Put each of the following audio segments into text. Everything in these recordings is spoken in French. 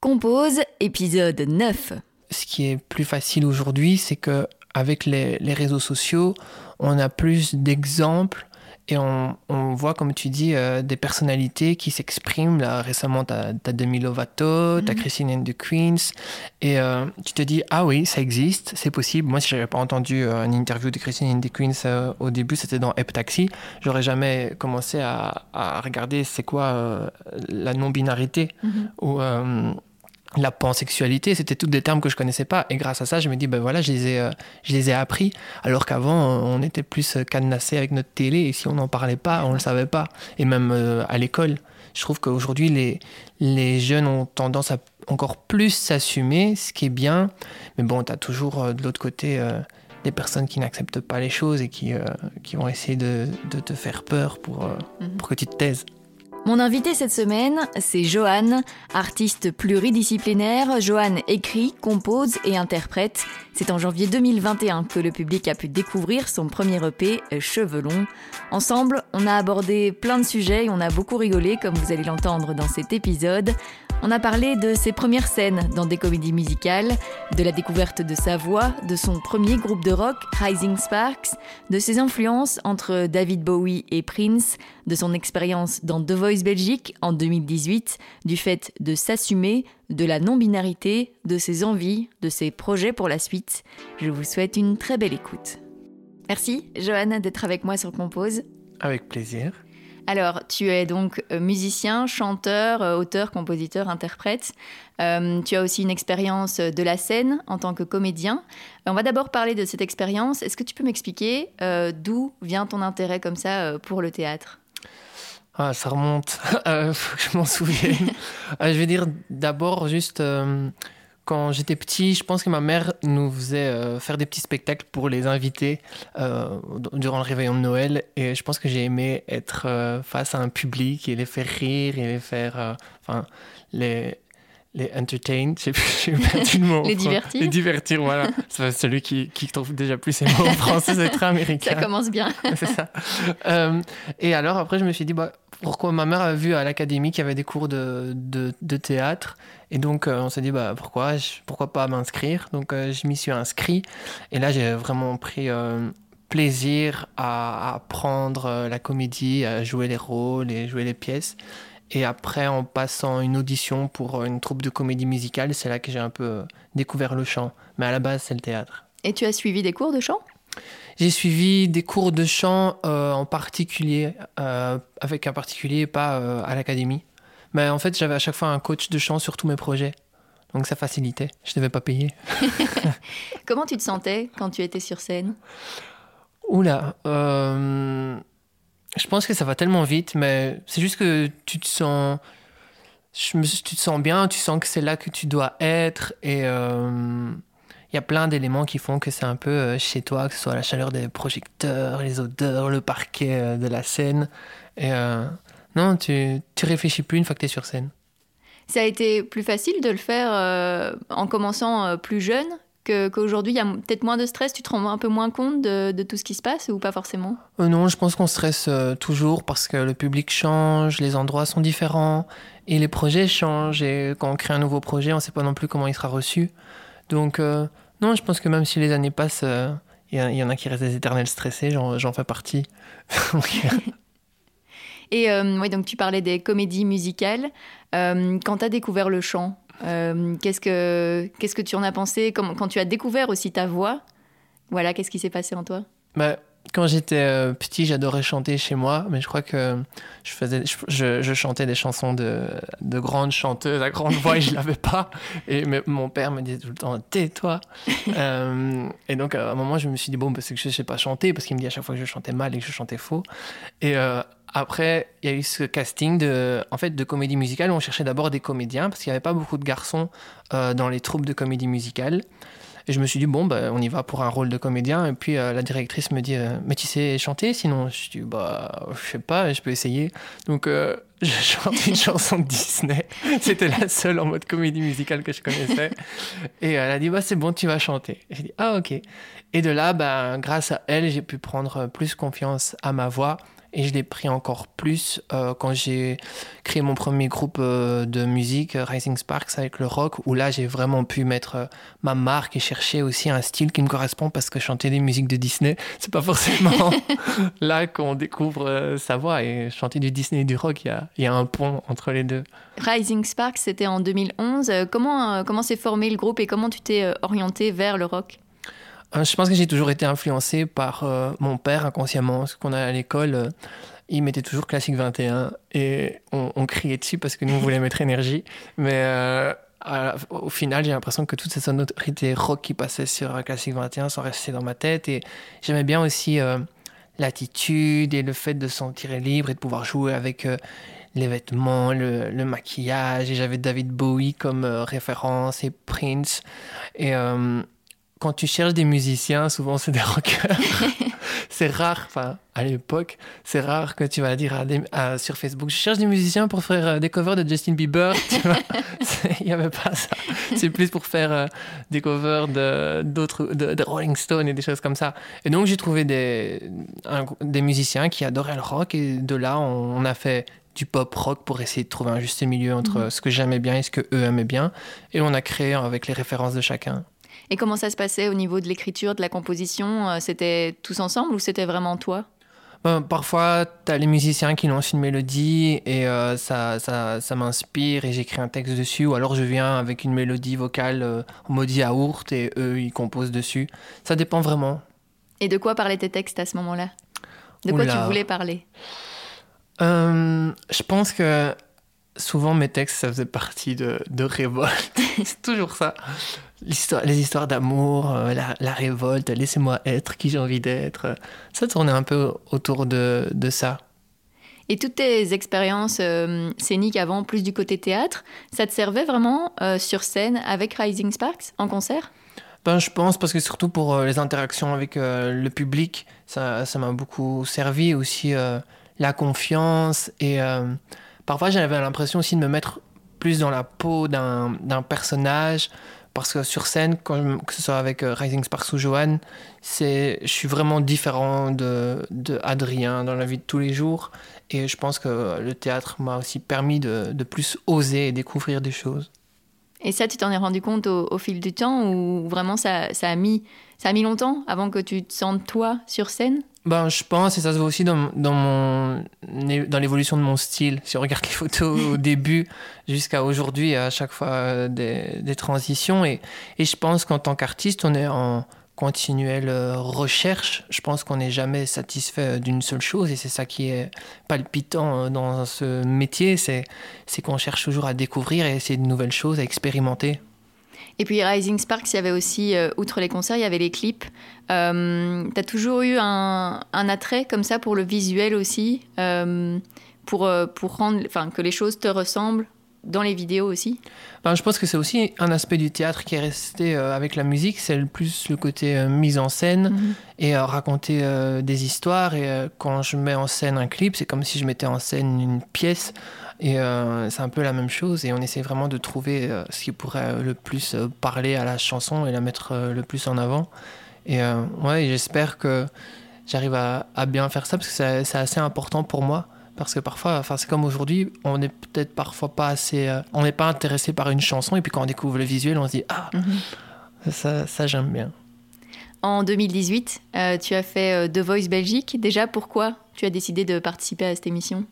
Compose, épisode 9. Ce qui est plus facile aujourd'hui, c'est que avec les, les réseaux sociaux, on a plus d'exemples et on, on, voit, comme tu dis, euh, des personnalités qui s'expriment. Là, récemment, tu as, Demi Lovato, tu as Christine and the Queens. Et euh, tu te dis, ah oui, ça existe, c'est possible. Moi, si j'avais pas entendu euh, une interview de Christine and the Queens au début, c'était dans Ep Taxi, j'aurais jamais commencé à, à regarder c'est quoi la non-binarité. -hmm. ou la pansexualité, c'était tous des termes que je connaissais pas. Et grâce à ça, je me dis, ben voilà, je les ai, euh, je les ai appris. Alors qu'avant, on était plus cadenassé avec notre télé. Et si on n'en parlait pas, on le savait pas. Et même euh, à l'école, je trouve qu'aujourd'hui, les, les jeunes ont tendance à encore plus s'assumer, ce qui est bien. Mais bon, tu as toujours euh, de l'autre côté euh, des personnes qui n'acceptent pas les choses et qui, euh, qui vont essayer de, de, te faire peur pour, mm -hmm. pour que tu te taises. Mon invité cette semaine, c'est Johan, artiste pluridisciplinaire. Johan écrit, compose et interprète. C'est en janvier 2021 que le public a pu découvrir son premier EP, Cheveux longs. Ensemble, on a abordé plein de sujets et on a beaucoup rigolé, comme vous allez l'entendre dans cet épisode. On a parlé de ses premières scènes dans des comédies musicales, de la découverte de sa voix, de son premier groupe de rock, Rising Sparks, de ses influences entre David Bowie et Prince, de son expérience dans The Voice Belgique en 2018, du fait de s'assumer, de la non-binarité, de ses envies, de ses projets pour la suite. Je vous souhaite une très belle écoute. Merci, Johanna, d'être avec moi sur Compose. Avec plaisir. Alors, tu es donc musicien, chanteur, auteur, compositeur, interprète. Euh, tu as aussi une expérience de la scène en tant que comédien. On va d'abord parler de cette expérience. Est-ce que tu peux m'expliquer euh, d'où vient ton intérêt comme ça euh, pour le théâtre? Ah, ça remonte, euh, faut que je m'en souvienne. je vais dire d'abord juste euh, quand j'étais petit, je pense que ma mère nous faisait euh, faire des petits spectacles pour les invités euh, durant le réveillon de Noël. Et je pense que j'ai aimé être euh, face à un public et les faire rire et les faire. Enfin, les, les entertain, je sais plus le mot. les divertir. Les divertir, voilà. C'est celui qui, qui trouve déjà plus ces mots en français, c'est très américain. Ça commence bien. c'est ça. Euh, et alors, après, je me suis dit, bah, pourquoi ma mère a vu à l'académie qu'il y avait des cours de, de, de théâtre? Et donc, euh, on s'est dit, bah, pourquoi, je, pourquoi pas m'inscrire? Donc, euh, je m'y suis inscrit. Et là, j'ai vraiment pris plaisir à, à apprendre la comédie, à jouer les rôles et jouer les pièces. Et après, en passant une audition pour une troupe de comédie musicale, c'est là que j'ai un peu découvert le chant. Mais à la base, c'est le théâtre. Et tu as suivi des cours de chant? J'ai suivi des cours de chant euh, en particulier, euh, avec un particulier, pas euh, à l'académie. Mais en fait, j'avais à chaque fois un coach de chant sur tous mes projets. Donc ça facilitait. Je ne devais pas payer. Comment tu te sentais quand tu étais sur scène? Oula. Euh je pense que ça va tellement vite, mais c'est juste que tu te sens. Tu te sens bien, tu sens que c'est là que tu dois être. Et il euh, y a plein d'éléments qui font que c'est un peu euh, chez toi, que ce soit la chaleur des projecteurs, les odeurs, le parquet euh, de la scène. Et non, tu, tu réfléchis plus une fois que tu es sur scène. Ça a été plus facile de le faire en commençant plus jeune qu'aujourd'hui, il y a peut-être moins de stress, tu te rends un peu moins compte de, de tout ce qui se passe ou pas forcément? Euh, Non, je pense qu'on stresse euh, toujours parce que le public change, les endroits sont différents et les projets changent. Et quand on crée un nouveau projet, on ne sait pas non plus comment il sera reçu. Donc, euh, non, je pense que même si les années passent, il euh, y, y, en a qui restent des éternels stressés, j'en fais partie. et ouais, donc tu parlais des comédies musicales. Quand tu as découvert le chant, euh, qu'est-ce que que tu en as pensé? Quand, quand tu as découvert aussi ta voix voilà qu'est-ce qui s'est passé en toi? Bah, quand j'étais euh, petit j'adorais chanter chez moi mais je crois que je faisais je, je, je chantais des chansons de, de grandes chanteuses à grande voix et je l'avais pas. Et mais, mon père me disait tout le temps tais-toi. Euh, et donc à un moment je me suis dit bon parce que je sais pas chanter parce qu'il me dit à chaque fois que je chantais mal et que je chantais faux. Et euh, après, il y a eu ce casting de, en fait, de comédie musicale où on cherchait d'abord des comédiens parce qu'il n'y avait pas beaucoup de garçons euh, dans les troupes de comédie musicale. Et je me suis dit, bon, bah, on y va pour un rôle de comédien. Et puis euh, la directrice me dit, euh, mais tu sais chanter Sinon, je dis, bah, je sais pas, je peux essayer. Donc, euh, je chante une chanson de Disney. C'était la seule en mode comédie musicale que je connaissais. Et elle a dit, bah, c'est bon, tu vas chanter. J'ai dit, ah, ok. Et de là, bah, grâce à elle, j'ai pu prendre plus confiance à ma voix Et je l'ai pris encore plus euh, quand j'ai créé mon premier groupe euh, de musique, euh, Rising Sparks, avec le rock, où là j'ai vraiment pu mettre ma marque et chercher aussi un style qui me correspond parce que chanter des musiques de Disney, c'est pas forcément là qu'on découvre sa voix. Et chanter du Disney et du rock, il y a, y a, un pont entre les deux. Rising Sparks, c'était en 2011. Comment, comment s'est formé le groupe et comment tu t'es orienté vers le rock? Je pense que j'ai toujours été influencé par euh, mon père inconsciemment. Parce qu'on a à l'école, euh, il mettait toujours classique 21 et on, criait dessus parce que nous, on voulait mettre énergie. Mais au final, j'ai l'impression que toutes ces sonorités rock qui passaient sur classique 21 sont restées dans ma tête. Et j'aimais bien aussi l'attitude et le fait de se sentir libre et de pouvoir jouer avec les vêtements, le, le maquillage. Et j'avais David Bowie comme référence et Prince. Et quand tu cherches des musiciens, souvent c'est des rockers. c'est rare, enfin à l'époque, c'est rare que tu vas dire à sur Facebook, je cherche des musiciens pour faire euh, des covers de Justin Bieber. Il n'y avait pas ça. C'est plus pour faire euh, des covers de, d'autres, de, Rolling Stone et des choses comme ça. Et donc j'ai trouvé des, des musiciens qui adoraient le rock et de là on, a fait du pop rock pour essayer de trouver un juste milieu entre mhm. ce que j'aimais bien et ce que eux aimaient bien. Et on a créé avec les références de chacun. Et comment ça se passait au niveau de l'écriture, de la composition euh, C'était tous ensemble ou c'était vraiment toi? Ben, Parfois, tu as les musiciens qui lancent une mélodie et euh, ça, ça, ça m'inspire et j'écris un texte dessus. Ou alors je viens avec une mélodie vocale euh, en mode yaourt et eux, ils composent dessus. Ça dépend vraiment. Et de quoi parlaient tes textes à ce moment-là? De quoi tu voulais parler? Je pense que souvent mes textes, ça faisait partie de, de révolte. C'est toujours ça les histoires d'amour, euh, la, révolte, laissez-moi être qui j'ai envie d'être. Ça tournait un peu autour de, ça. Et toutes tes expériences euh, scéniques avant, plus du côté théâtre, ça te servait vraiment euh, sur scène avec Rising Sparks en concert? Ben, Je pense parce que surtout pour les interactions avec le public, ça m'a beaucoup servi aussi la confiance et parfois j'avais l'impression aussi de me mettre plus dans la peau d'un personnage parce que sur scène, que ce soit avec euh, Rising Sparks ou Johan, je suis vraiment différent de, de, Adrien dans la vie de tous les jours. Et je pense que le théâtre m'a aussi permis de, de, plus oser et découvrir des choses. Et ça, tu t'en es rendu compte au, fil du temps ou vraiment ça, ça, a mis, ça a mis longtemps avant que tu te sentes toi sur scène? Ben, je pense, et ça se voit aussi dans, dans, mon, dans l'évolution de mon style. Si on regarde les photos au début jusqu'à aujourd'hui, à chaque fois euh, des, des transitions. Et, et, je pense qu'en tant qu'artiste, on est en continuelle euh, recherche. Je pense qu'on n'est jamais satisfait euh, d'une seule chose. Et c'est ça qui est palpitant dans ce métier. C'est qu'on cherche toujours à découvrir et essayer de nouvelles choses, à expérimenter. Et puis Rising Sparks, il y avait aussi, euh, outre les concerts, il y avait les clips. Euh, tu as toujours eu un, attrait comme ça pour le visuel aussi, euh, pour, pour rendre, enfin, que les choses te ressemblent? Dans les vidéos aussi ben, Je pense que c'est aussi un aspect du théâtre qui est resté avec la musique, c'est le plus le côté mise en scène mhm. et raconter des histoires. Et quand je mets en scène un clip, c'est comme si je mettais en scène une pièce. Et euh, c'est un peu la même chose et on essaie vraiment de trouver euh, ce qui pourrait le plus euh, parler à la chanson et la mettre le plus en avant. Et ouais, j'espère que j'arrive à, à, bien faire ça parce que c'est assez important pour moi. Parce que parfois, enfin, c'est comme aujourd'hui, on n'est peut-être parfois pas assez. on n'est pas intéressé par une chanson et puis quand on découvre le visuel, on se dit Ah, mhm. ça, ça j'aime bien. En 2018, tu as fait The Voice Belgique. Déjà, pourquoi tu as décidé de participer à cette émission?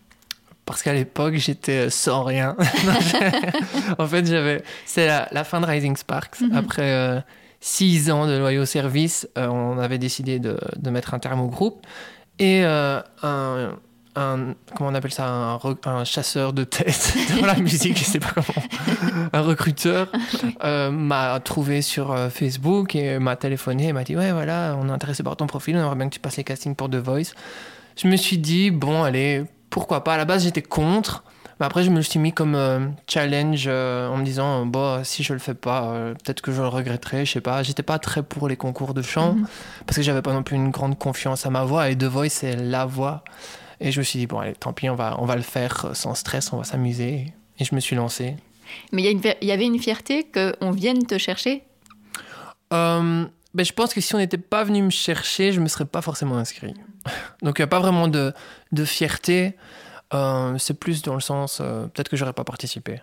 Parce qu'à l'époque, j'étais sans rien. en fait, j'avais. C'est la, fin de Rising Sparks. Mhm. Après euh, six ans de loyaux service, euh, on avait décidé de, de, mettre un terme au groupe. Et euh, un, un, Comment on appelle ça un, un, chasseur de tête dans la musique, je sais pas comment. un recruteur m'a trouvé sur Facebook et m'a téléphoné et m'a dit Ouais, voilà, on est intéressé par ton profil, on aimerait bien que tu passes les castings pour The Voice. Je me suis dit Bon, allez pourquoi pas. À la base, j'étais contre. Mais après, je me suis mis comme euh, challenge euh, en me disant, bon, si je le fais pas, euh, peut-être que je le regretterai, je sais pas. J'étais pas très pour les concours de chant mhm. parce que j'avais pas non plus une grande confiance à ma voix et The Voice, c'est la voix. Et je me suis dit, bon, allez, tant pis, on va, on va le faire sans stress, on va s'amuser. Et je me suis lancé. Mais il y, y, avait une fierté qu'on vienne te chercher? Ben, ben, je pense que si on n'était pas venu me chercher, je ne me serais pas forcément inscrit. Donc il n'y a pas vraiment de, de fierté. Euh, c'est plus dans le sens, euh, peut-être que j'aurais pas participé.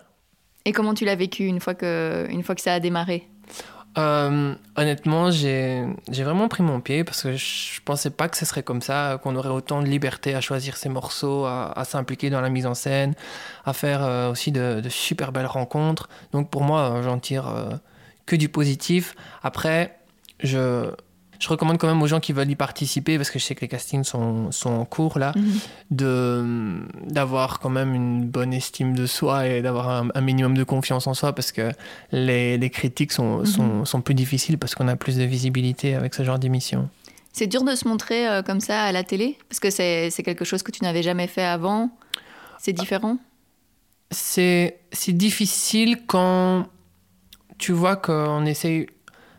Et comment tu l'as vécu une fois que, une fois que ça a démarré? Euh, honnêtement, j'ai vraiment pris mon pied parce que je pensais pas que ce serait comme ça, qu'on aurait autant de liberté à choisir ses morceaux, à, s'impliquer dans la mise en scène, à faire aussi de, de, super belles rencontres. Donc pour moi, j'en tire que du positif. Après, je, je recommande quand même aux gens qui veulent y participer, parce que je sais que les castings sont, sont en cours là, de d'avoir quand même une bonne estime de soi et d'avoir un, minimum de confiance en soi, parce que les, les critiques sont, mhm. sont, sont, plus difficiles parce qu'on a plus de visibilité avec ce genre d'émission. C'est dur de se montrer euh, comme ça à la télé, parce que c'est quelque chose que tu n'avais jamais fait avant? C'est différent? C'est difficile quand tu vois qu'on essaye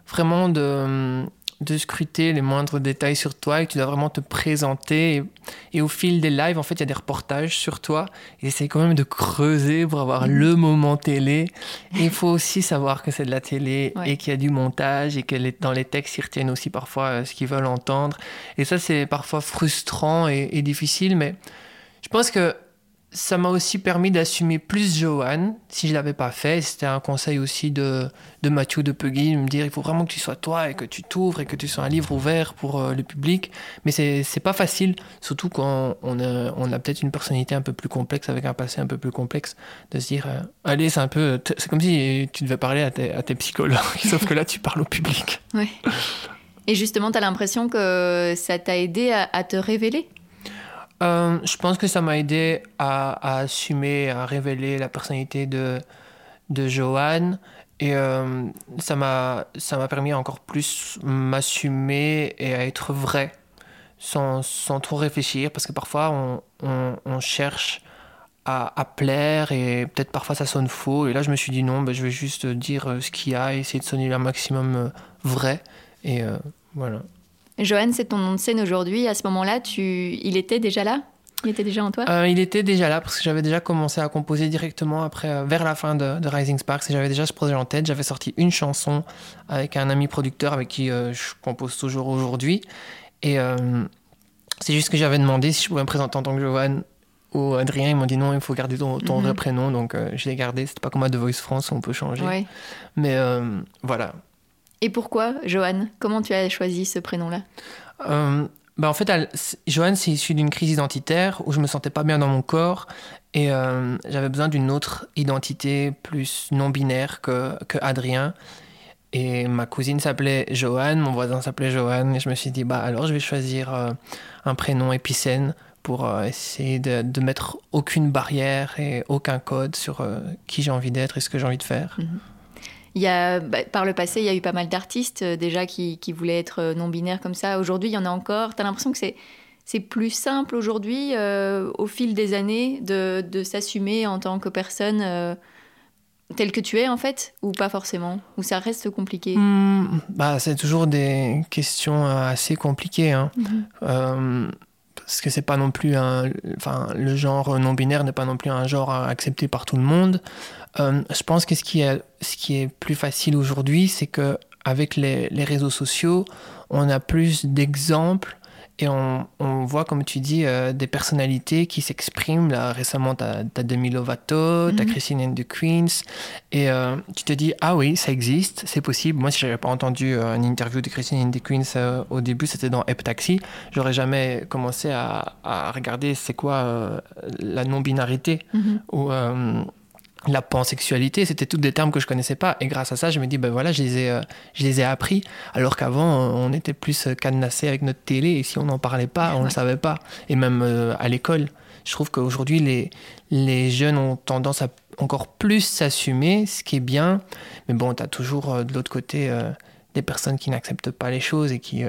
vraiment de, de scruter les moindres détails sur toi et tu dois vraiment te présenter. Et, au fil des lives, en fait, il y a des reportages sur toi. Et essaye quand même de creuser pour avoir le moment télé. Et il faut aussi savoir que c'est de la télé et qu'il y a du montage et que dans les textes, ils retiennent aussi parfois euh, ce qu'ils veulent entendre. Et ça, c'est parfois frustrant et, et difficile, mais je pense que ça m'a aussi permis d'assumer plus Johan, si je l'avais pas fait. C'était un conseil aussi de, de Mathieu de Puggy, de me dire il faut vraiment que tu sois toi et que tu t'ouvres et que tu sois un livre ouvert pour euh, le public. Mais c'est, pas facile, surtout quand on a, on a peut-être une personnalité un peu plus complexe, avec un passé un peu plus complexe, de se dire euh, allez, c'est un peu. C'est comme si tu devais parler à tes, à tes psychologues, sauf que là, tu parles au public. Oui. Et justement, tu as l'impression que ça t'a aidé à te révéler? Euh, je pense que ça m'a aidé à, assumer, à révéler la personnalité de, de Johan. Et euh, ça m'a permis encore plus m'assumer et à être vrai, sans, sans, trop réfléchir, parce que parfois on, on, cherche à, plaire et peut-être parfois ça sonne faux. Et là je me suis dit non, ben, je vais juste dire euh, ce qu'il y a, essayer de sonner un maximum vrai. Et voilà. Johan, c'est ton nom de scène aujourd'hui. À ce moment-là, tu... il était déjà là? Il était déjà en toi? Euh, Il était déjà là parce que j'avais déjà commencé à composer directement après, euh, vers la fin de, Rising Sparks et j'avais déjà ce projet en tête. J'avais sorti une chanson avec un ami producteur avec qui euh, je compose toujours aujourd'hui. Et c'est juste que j'avais demandé si je pouvais me présenter en tant que Johan ou Adrien. Ils m'ont dit non, il faut garder ton, ton vrai mhm. prénom. Donc je l'ai gardé. C'était pas comme à The Voice France, on peut changer. Mais voilà, et pourquoi Johan? Comment tu as choisi ce prénom-là? Euh, bah en fait, Johan, c'est issu d'une crise identitaire où je me sentais pas bien dans mon corps et euh, j'avais besoin d'une autre identité plus non binaire que, que Adrien. Et ma cousine s'appelait Johan, mon voisin s'appelait Johan, et je me suis dit, bah alors je vais choisir euh, un prénom épicène pour essayer de, de, mettre aucune barrière et aucun code sur qui j'ai envie d'être et ce que j'ai envie de faire. Mhm. Il y a, bah, par le passé, il y a eu pas mal d'artistes euh, déjà qui, qui, voulaient être euh, non-binaires comme ça. Aujourd'hui, il y en a encore. Tu as l'impression que c'est, c'est plus simple aujourd'hui, euh, au fil des années, de, de s'assumer en tant que personne telle que tu es, en fait, ou pas forcément? Ou ça reste compliqué? Mmh, bah, C'est toujours des questions assez compliquées. Hein. Mmh parce que c'est pas non plus un, enfin, le genre non binaire n'est pas non plus un genre accepté par tout le monde. Euh, je pense que ce qui est, ce qui est plus facile aujourd'hui, c'est que avec les, les, réseaux sociaux, on a plus d'exemples et on, on, voit, comme tu dis, euh, des personnalités qui s'expriment. Là, récemment, tu as, Demi Lovato, tu as Christine and the Queens. Et euh, tu te dis, ah oui, ça existe, c'est possible. Moi, si j'avais pas entendu une interview de Christine and the Queens au début, c'était dans Hep Taxi, j'aurais jamais commencé à, à regarder c'est quoi la non-binarité. Ou la pansexualité, c'était tous des termes que je connaissais pas. Et grâce à ça, je me dis, ben voilà, je les ai, euh, je les ai appris. Alors qu'avant, on était plus euh, cadenassé avec notre télé et si on n'en parlait pas, on ne le savait pas. Et même euh, à l'école, je trouve qu'aujourd'hui, les, les jeunes ont tendance à encore plus s'assumer, ce qui est bien. Mais bon, tu as toujours de l'autre côté des personnes qui n'acceptent pas les choses et qui,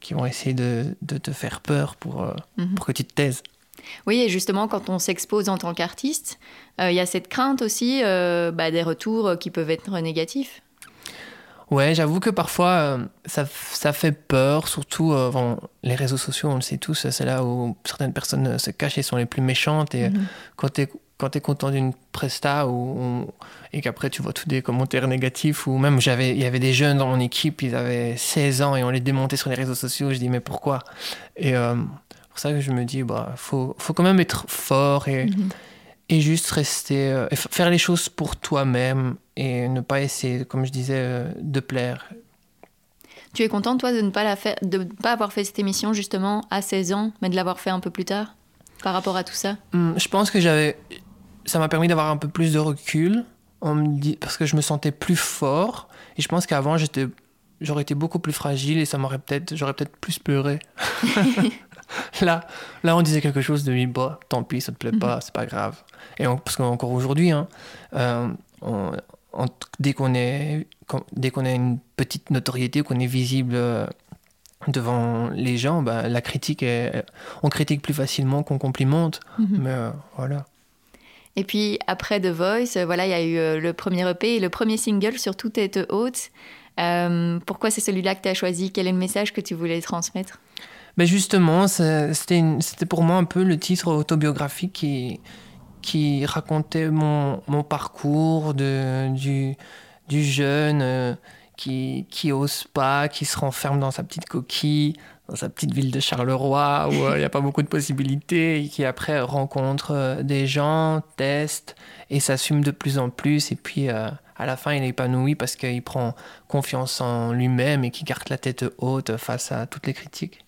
qui vont essayer de, de, te faire peur pour, mhm. pour que tu te taises. Oui, et justement, quand on s'expose en tant qu'artiste, euh, il y a cette crainte aussi euh, bah, des retours qui peuvent être négatifs. Ouais, j'avoue que parfois euh, ça, ça, fait peur, surtout les réseaux sociaux, on le sait tous, c'est là où certaines personnes se cachent et sont les plus méchantes. Et mhm. quand tu quand tu es content d'une presta ou, et qu'après tu vois tous des commentaires négatifs ou même j'avais il y avait des jeunes dans mon équipe ils avaient 16 ans et on les démontait sur les réseaux sociaux je dis mais pourquoi? Et euh, pour ça que je me dis bah faut faut quand même être fort et mhm. et juste rester euh, faire les choses pour toi-même et ne pas essayer comme je disais euh, de plaire tu es content toi de ne pas la faire de ne pas avoir fait cette émission justement à 16 ans mais de l'avoir fait un peu plus tard par rapport à tout ça? Hmm, Je pense que j'avais. Ça m'a permis d'avoir un peu plus de recul. On me dit... Parce que je me sentais plus fort. Et je pense qu'avant, j'étais... j'aurais été beaucoup plus fragile et ça m'aurait peut-être. J'aurais peut-être plus pleuré. là, là, on disait quelque chose de bah, tant pis, ça te plaît pas, mhm. c'est pas grave. Et parce qu'encore aujourd'hui, hein, euh, dès qu'on est, dès qu'on a une petite notoriété, qu'on est visible euh, devant les gens, bah, la critique est, on critique plus facilement qu'on complimente. Mhm. Mais euh, voilà. Et puis après The Voice, voilà, il y a eu le premier EP et le premier single sur Tout est haute. pourquoi c'est celui-là que tu as choisi? Quel est le message que tu voulais transmettre? Ben Justement, c'était pour moi un peu le titre autobiographique qui, racontait mon, parcours de, du, jeune qui, qui ose pas, qui se renferme dans sa petite coquille, dans sa petite ville de Charleroi où euh, il n'y a pas beaucoup de possibilités et qui après rencontre euh, des gens, teste et s'assume de plus en plus et puis euh, à la fin il est épanoui parce qu'il prend confiance en lui-même et qui garde la tête haute face à toutes les critiques.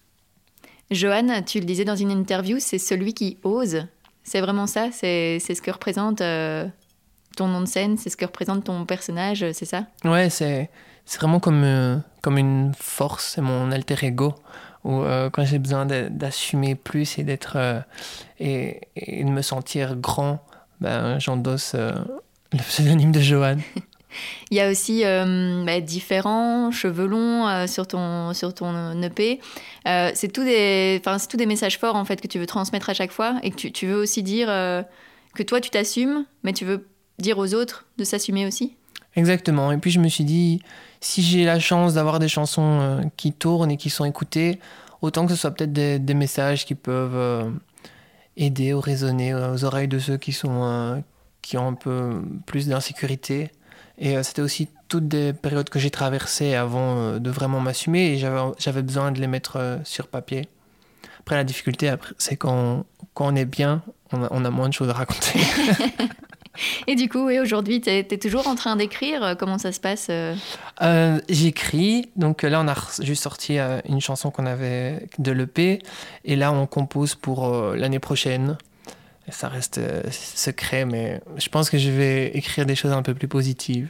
Johan, tu le disais dans une interview, c'est celui qui ose. C'est vraiment ça C'est ce que représente ton nom de scène C'est ce que représente ton personnage C'est ça? Ouais, c'est vraiment comme, euh, comme une force, c'est mon alter ego. Euh, quand j'ai besoin d'assumer plus et d'être euh, et, de me sentir grand, ben, j'endosse le pseudonyme de Johan. Il y a aussi bah, différents cheveux longs sur, ton, sur ton EP. c'est tout, des, tout des messages forts en fait que tu veux transmettre à chaque fois et que tu, tu veux aussi dire que toi tu t'assumes, mais tu veux dire aux autres de s'assumer aussi. Exactement. Et puis je me suis dit, si j'ai la chance d'avoir des chansons euh, qui tournent et qui sont écoutées, autant que ce soit peut-être des, messages qui peuvent euh, aider ou résonner aux oreilles de ceux qui, sont, euh, qui ont un peu plus d'insécurité. Et c'était aussi toutes des périodes que j'ai traversées avant de vraiment m'assumer et j'avais besoin de les mettre sur papier. Après, la difficulté, c'est quand, quand on est bien, on a, on a moins de choses à raconter. Et du coup, aujourd'hui, tu es, toujours en train d'écrire euh, Comment ça se passe euh? Euh, J'écris. Donc là, on a juste sorti une chanson qu'on avait de l'EP. Et là, on compose pour l'année prochaine. Ça reste secret, mais je pense que je vais écrire des choses un peu plus positives.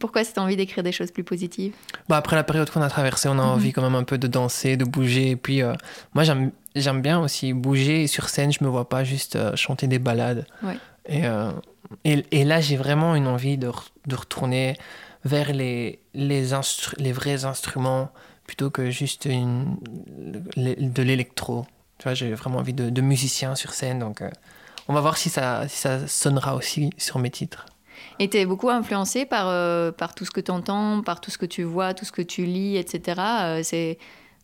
Pourquoi cette envie d'écrire des choses plus positives? Bah Après la période qu'on a traversée, on a mhm. envie quand même un peu de danser, de bouger. Et puis, moi, j'aime bien aussi bouger. Et sur scène, je me vois pas juste chanter des balades. Ouais. Euh, et, et, là, j'ai vraiment une envie de, de retourner vers les, les, les, vrais instruments plutôt que juste une, de l'électro. Tu vois, j'ai vraiment envie de, de, musiciens sur scène. Donc, euh, on va voir si ça, si ça sonnera aussi sur mes titres. Et tu es beaucoup influencé par, euh, par tout ce que tu entends, par tout ce que tu vois, tout ce que tu lis, etc. c'est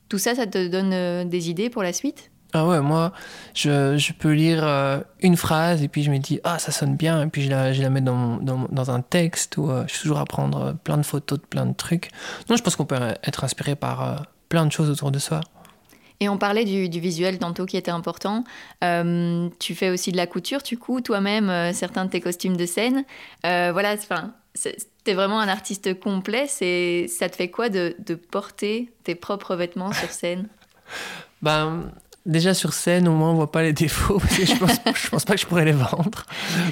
tout ça, ça te donne des idées pour la suite? Ah ouais, moi, je, je peux lire euh, une phrase et puis je me dis, ah, ça sonne bien, et puis je la, je la mets dans, dans, dans un texte ou euh, je suis toujours à prendre euh, plein de photos de plein de trucs. Non, je pense qu'on peut être inspiré par plein de choses autour de soi. Et on parlait du, visuel tantôt qui était important. tu fais aussi de la couture, tu couds toi-même certains de tes costumes de scène. voilà, enfin, t'es vraiment un artiste complet. C'est, ça te fait quoi de, porter tes propres vêtements sur scène? Ben déjà sur scène, au moins on voit pas les défauts, je pense, pense pas que je pourrais les vendre.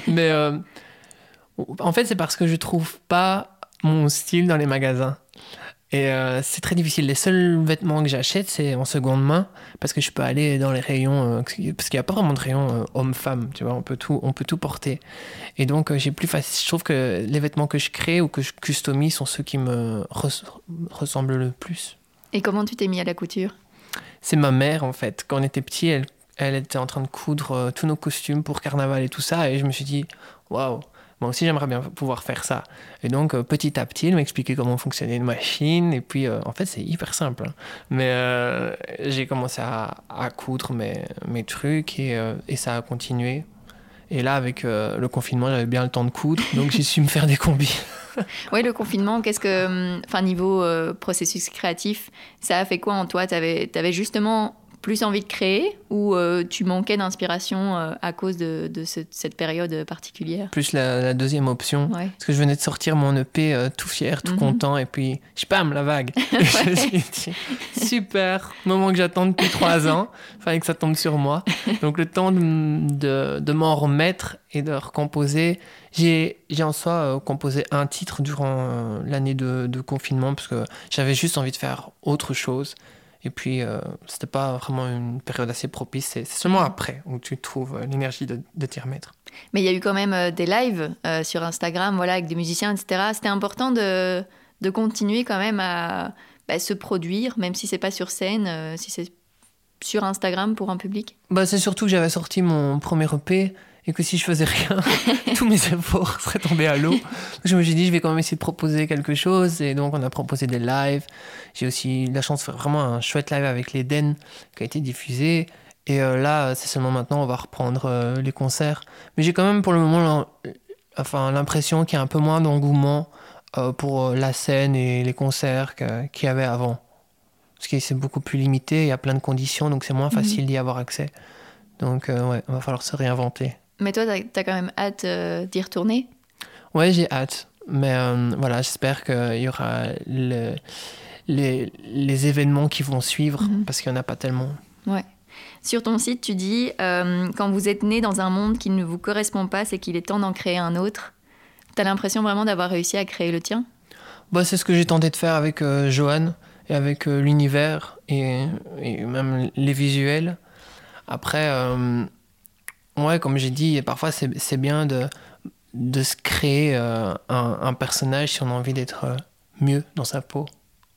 Mais euh, en fait, c'est parce que je trouve pas mon style dans les magasins. Et euh, c'est très difficile. Les seuls vêtements que j'achète, c'est en seconde main, parce que je peux aller dans les rayons, euh, parce qu'il n'y a pas vraiment de rayons homme-femme, tu vois, on peut tout, on peut tout porter. Et donc, j'ai plus facile. Je trouve que les vêtements que je crée ou que je customise sont ceux qui me ressemblent le plus. Et comment tu t'es mis à la couture? C'est ma mère en fait. Quand on était petit, elle, elle était en train de coudre euh, tous nos costumes pour carnaval et tout ça, et je me suis dit, waouh, moi aussi j'aimerais bien pouvoir faire ça. Et donc euh, petit à petit, elle m'a expliqué comment fonctionnait une machine, et puis euh, en fait c'est hyper simple. Hein. Mais j'ai commencé à, à, coudre mes, mes trucs et, et, ça a continué. Et là, avec le confinement, j'avais bien le temps de coudre, donc j'ai su me faire des combis. oui, le confinement, qu'est-ce que, hum, enfin, niveau processus créatif, ça a fait quoi en toi? Tu avais, avais, justement plus envie de créer ou euh, tu manquais d'inspiration euh, à cause de, cette période particulière? Plus la, deuxième option. Parce que je venais de sortir mon EP euh, tout fier, tout mhm. content, et puis, je pam, la vague. je me suis dit, super, moment que j'attends depuis trois ans, fallait que ça tombe sur moi. Donc le temps de, de, m'en remettre et de recomposer. J'ai en soi composé un titre durant l'année de, de confinement, parce que j'avais juste envie de faire autre chose. Et puis, euh, c'était pas vraiment une période assez propice. C'est seulement après où tu trouves euh, l'énergie de, t'y remettre. Mais il y a eu quand même euh, des lives euh, sur Instagram, voilà, avec des musiciens, etc. C'était important de, de, continuer quand même à bah, se produire, même si c'est pas sur scène, si c'est sur Instagram pour un public. Bah, c'est surtout que j'avais sorti mon premier EP et que si je faisais rien, tous mes efforts seraient tombés à l'eau. Je me suis dit, je vais quand même essayer de proposer quelque chose. Et donc, on a proposé des lives. J'ai aussi la chance de faire vraiment un chouette live avec l'Eden qui a été diffusé. Et euh, là, c'est seulement maintenant, on va reprendre euh, les concerts. Mais j'ai quand même pour le moment enfin, l'impression qu'il y a un peu moins d'engouement euh, pour la scène et les concerts qu'il y avait avant. Parce que c'est beaucoup plus limité, il y a plein de conditions, donc c'est moins mhm. facile d'y avoir accès. Donc, ouais, il va falloir se réinventer. Mais toi, tu as, quand même hâte euh, d'y retourner? Ouais, j'ai hâte. Mais euh, voilà, j'espère qu'il y aura les, les, événements qui vont suivre, mhm. parce qu'il n'y en a pas tellement. Ouais. Sur ton site, tu dis euh, quand vous êtes né dans un monde qui ne vous correspond pas, c'est qu'il est temps d'en créer un autre. Tu as l'impression vraiment d'avoir réussi à créer le tien? Bah, C'est ce que j'ai tenté de faire avec Johan et avec l'univers et, et, même les visuels. Après, Ouais, comme j'ai dit, parfois c'est bien de, de se créer euh, un, personnage si on a envie d'être euh, mieux dans sa peau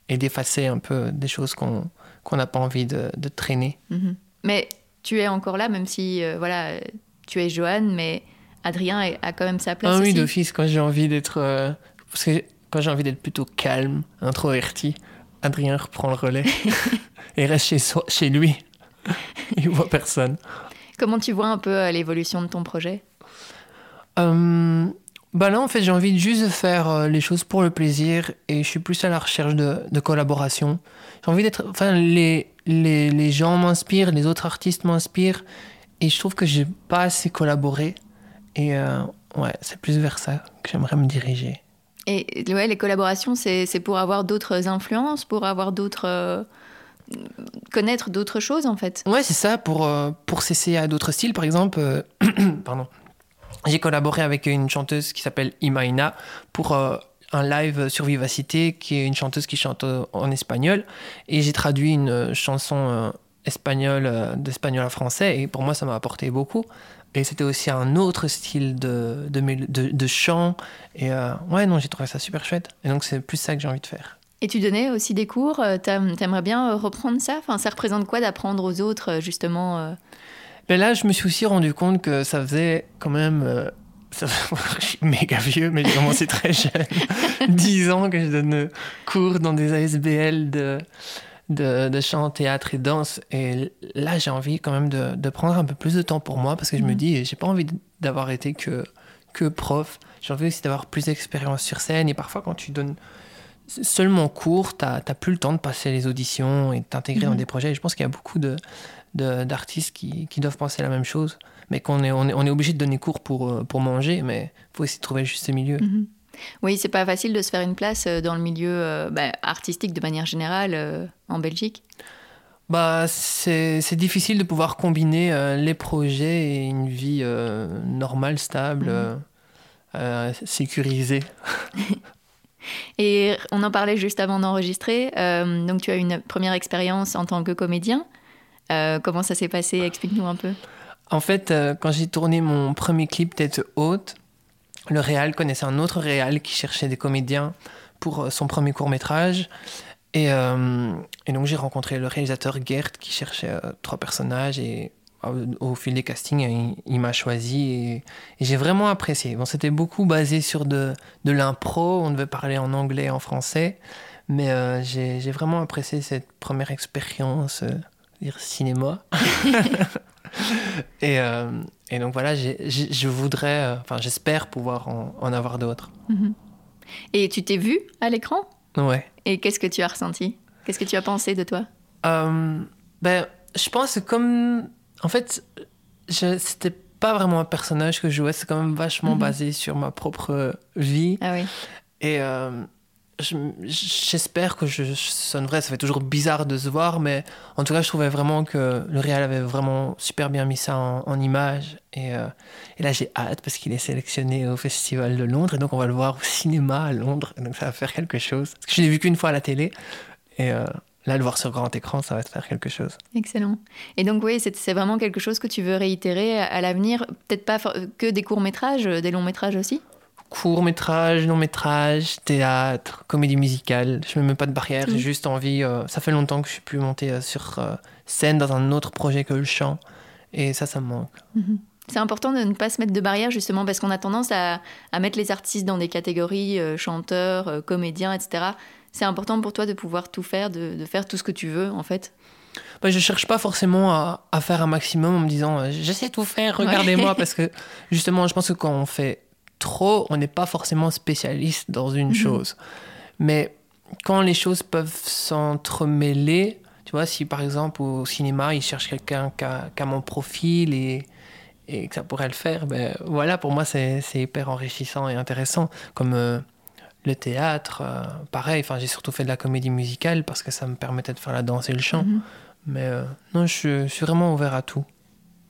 et d'effacer un peu des choses qu'on n'a pas envie de, de traîner. Mhm. Mais tu es encore là, même si euh, voilà, tu es Joanne, mais Adrien a quand même sa place. Ah oui, d'office, quand j'ai envie d'être. parce que quand j'ai envie d'être plutôt calme, introverti, Adrien reprend le relais et reste chez, chez lui. Il voit personne. Comment tu vois un peu euh, l'évolution de ton projet? Euh, bah là, en fait, j'ai envie juste de faire euh, les choses pour le plaisir et je suis plus à la recherche de, de collaboration. J'ai envie d'être. Enfin, les, les, les gens m'inspirent, les autres artistes m'inspirent et je trouve que j'ai pas assez collaboré. Et ouais, c'est plus vers ça que j'aimerais me diriger. Et ouais, les collaborations, c'est pour avoir d'autres influences, pour avoir d'autres connaître d'autres choses en fait. Ouais, c'est ça, pour, euh, pour s'essayer à d'autres styles. Par exemple, euh, pardon, j'ai collaboré avec une chanteuse qui s'appelle Imaina pour euh, un live sur Vivacité, qui est une chanteuse qui chante en espagnol. Et j'ai traduit une chanson espagnole d'espagnol à français. Et pour moi, ça m'a apporté beaucoup. Et c'était aussi un autre style de, de, de chant. Et ouais, non, j'ai trouvé ça super chouette. Et donc, c'est plus ça que j'ai envie de faire. Et tu donnais aussi des cours, euh, t'aimerais bien euh, reprendre ça? Enfin, Ça représente quoi d'apprendre aux autres, euh, justement ben Là, je me suis aussi rendu compte que ça faisait quand même... je suis méga vieux, mais j'ai commencé très jeune. 10 ans que je donne cours dans des ASBL de, de, de, chant, théâtre et danse. Et là, j'ai envie quand même de, de, prendre un peu plus de temps pour moi parce que je me mmh. dis, j'ai pas envie d'avoir été que, que prof. J'ai envie aussi d'avoir plus d'expérience sur scène. Et parfois, quand tu donnes seulement court, tu n'as plus le temps de passer les auditions et de t'intégrer dans mhm. des projets. je pense qu'il y a beaucoup d'artistes qui, doivent penser la même chose, mais qu'on est, on est, on est obligé de donner cours pour, euh, pour manger, mais il faut essayer de trouver le juste milieu. Mhm. Oui, c'est pas facile de se faire une place euh, dans le milieu euh, bah, artistique de manière générale en Belgique. Bah, c'est difficile de pouvoir combiner les projets et une vie normale, stable, mhm. sécurisée. Et on en parlait juste avant d'enregistrer. Euh, donc, tu as une première expérience en tant que comédien. Euh, comment ça s'est passé? Explique-nous un peu. En fait, euh, quand j'ai tourné mon premier clip Tête haute, le réal connaissait un autre réal qui cherchait des comédiens pour son premier court métrage. Et, et donc j'ai rencontré le réalisateur Gert qui cherchait trois personnages et au fil des castings, il, m'a choisi et, j'ai vraiment apprécié. Bon, c'était beaucoup basé sur de, de l'impro, on devait parler en anglais et en français, mais euh, j'ai vraiment apprécié cette première expérience, euh, dire cinéma. et, et, donc voilà, je voudrais, enfin j'espère pouvoir en, avoir d'autres. Mhm. Et tu t'es vu à l'écran? Ouais. Et qu'est-ce que tu as ressenti? Qu'est-ce que tu as pensé de toi? Ben, Je pense que comme... En fait, c'était pas vraiment un personnage que je jouais, c'est quand même vachement mhm. basé sur ma propre vie. Ah oui. Et j'espère que je, sonne vrai. Ça fait toujours bizarre de se voir, mais en tout cas, je trouvais vraiment que le réal avait vraiment super bien mis ça en, image. Et, euh, et, là, j'ai hâte parce qu'il est sélectionné au Festival de Londres. Et donc, on va le voir au cinéma à Londres. donc, ça va faire quelque chose. Parce que je l'ai vu qu'une fois à la télé. Et euh, là, le voir sur grand écran, ça va te faire quelque chose. Excellent. Et donc, oui, c'est vraiment quelque chose que tu veux réitérer à l'avenir. Peut-être pas que des courts-métrages, des longs-métrages aussi? Court métrage, long métrage, théâtre, comédie musicale. Je me mets pas de barrière, j'ai mm. juste envie. Euh, ça fait longtemps que je suis plus monté euh, sur euh, scène dans un autre projet que le chant, et ça, ça me manque. Mm-hmm. C'est important de ne pas se mettre de barrière justement parce qu'on a tendance à, mettre les artistes dans des catégories chanteurs, comédiens, etc. C'est important pour toi de pouvoir tout faire, de, faire tout ce que tu veux en fait. Bah, je cherche pas forcément à, faire un maximum en me disant j'essaie de tout faire, regardez-moi parce que justement je pense que quand on fait trop, on n'est pas forcément spécialiste dans une mhm. chose. Mais quand les choses peuvent s'entremêler, tu vois, si par exemple au cinéma, ils cherchent quelqu'un qui a, mon profil et, et, que ça pourrait le faire, ben voilà, pour moi, c'est hyper enrichissant et intéressant. Comme euh, le théâtre, euh, pareil, enfin, j'ai surtout fait de la comédie musicale parce que ça me permettait de faire la danse et le chant. Mhm. Mais euh, non, je, suis vraiment ouvert à tout.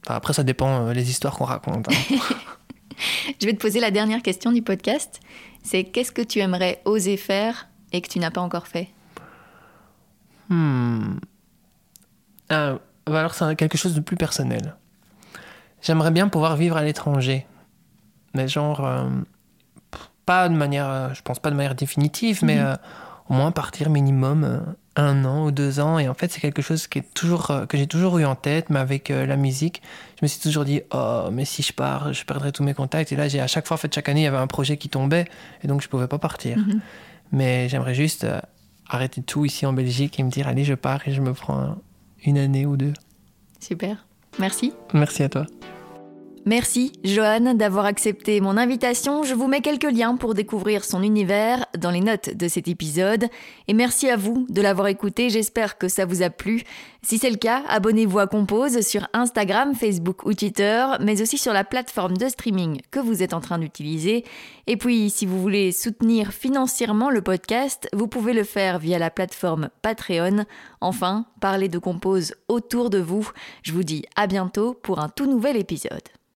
après, ça dépend les histoires qu'on raconte. Hein. Je vais te poser la dernière question du podcast. C'est qu'est-ce que tu aimerais oser faire et que tu n'as pas encore fait? Hmm. Ah, bah alors c'est quelque chose de plus personnel. J'aimerais bien pouvoir vivre à l'étranger. Mais genre, euh, pas de manière, euh, je pense pas de manière définitive, mais mhm. euh, au moins partir minimum un an ou deux ans. Et en fait, c'est quelque chose qui est toujours, euh, que j'ai toujours eu en tête, mais avec euh, la musique, je me suis toujours dit, oh, mais si je pars, je perdrai tous mes contacts. Et là, j'ai à chaque fois, en fait, chaque année, il y avait un projet qui tombait, et donc je pouvais pas partir. Mhm. Mais j'aimerais juste euh, arrêter tout ici en Belgique et me dire, allez, je pars et je me prends une année ou deux. Super. Merci. Merci à toi. Merci Joanne d'avoir accepté mon invitation. Je vous mets quelques liens pour découvrir son univers dans les notes de cet épisode. Et merci à vous de l'avoir écouté. J'espère que ça vous a plu. Si c'est le cas, abonnez-vous à Compose sur Instagram, Facebook ou Twitter, mais aussi sur la plateforme de streaming que vous êtes en train d'utiliser. Et puis, si vous voulez soutenir financièrement le podcast, vous pouvez le faire via la plateforme Patreon. Enfin, parlez de Compose autour de vous. Je vous dis à bientôt pour un tout nouvel épisode.